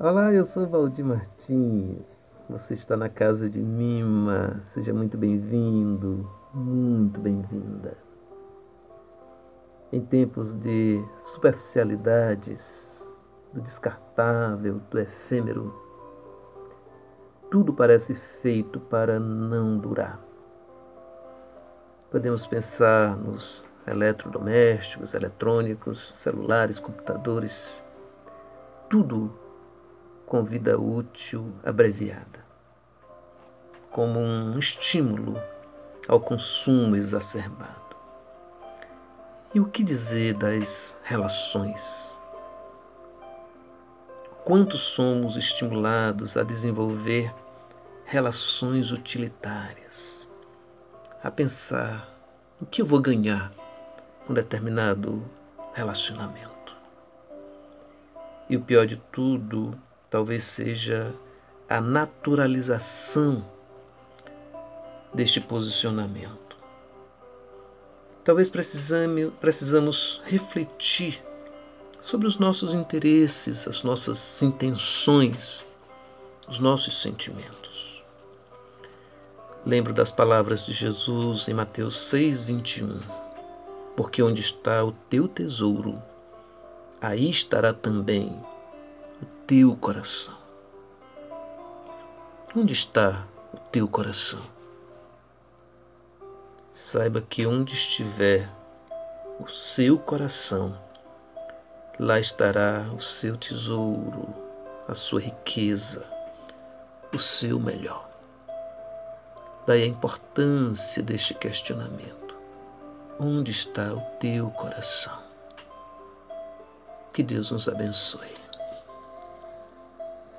Olá, eu sou Valdir Martins. Você está na casa de Mima. Seja muito bem-vindo, muito bem-vinda. Em tempos de superficialidades, do descartável, do efêmero, tudo parece feito para não durar. Podemos pensar nos eletrodomésticos, eletrônicos, celulares, computadores, tudo com vida útil abreviada, como um estímulo ao consumo exacerbado. E o que dizer das relações? Quanto somos estimulados a desenvolver relações utilitárias, a pensar o que eu vou ganhar com determinado relacionamento. E o pior de tudo, talvez seja a naturalização deste posicionamento. Talvez precisamos, refletir sobre os nossos interesses, as nossas intenções, os nossos sentimentos. Lembro das palavras de Jesus em Mateus 6, 21. Porque onde está o teu tesouro, aí estará também teu coração. Onde está o teu coração? Saiba que onde estiver o seu coração, lá estará o seu tesouro, a sua riqueza, o seu melhor. Daí a importância deste questionamento. Onde está o teu coração? Que Deus nos abençoe.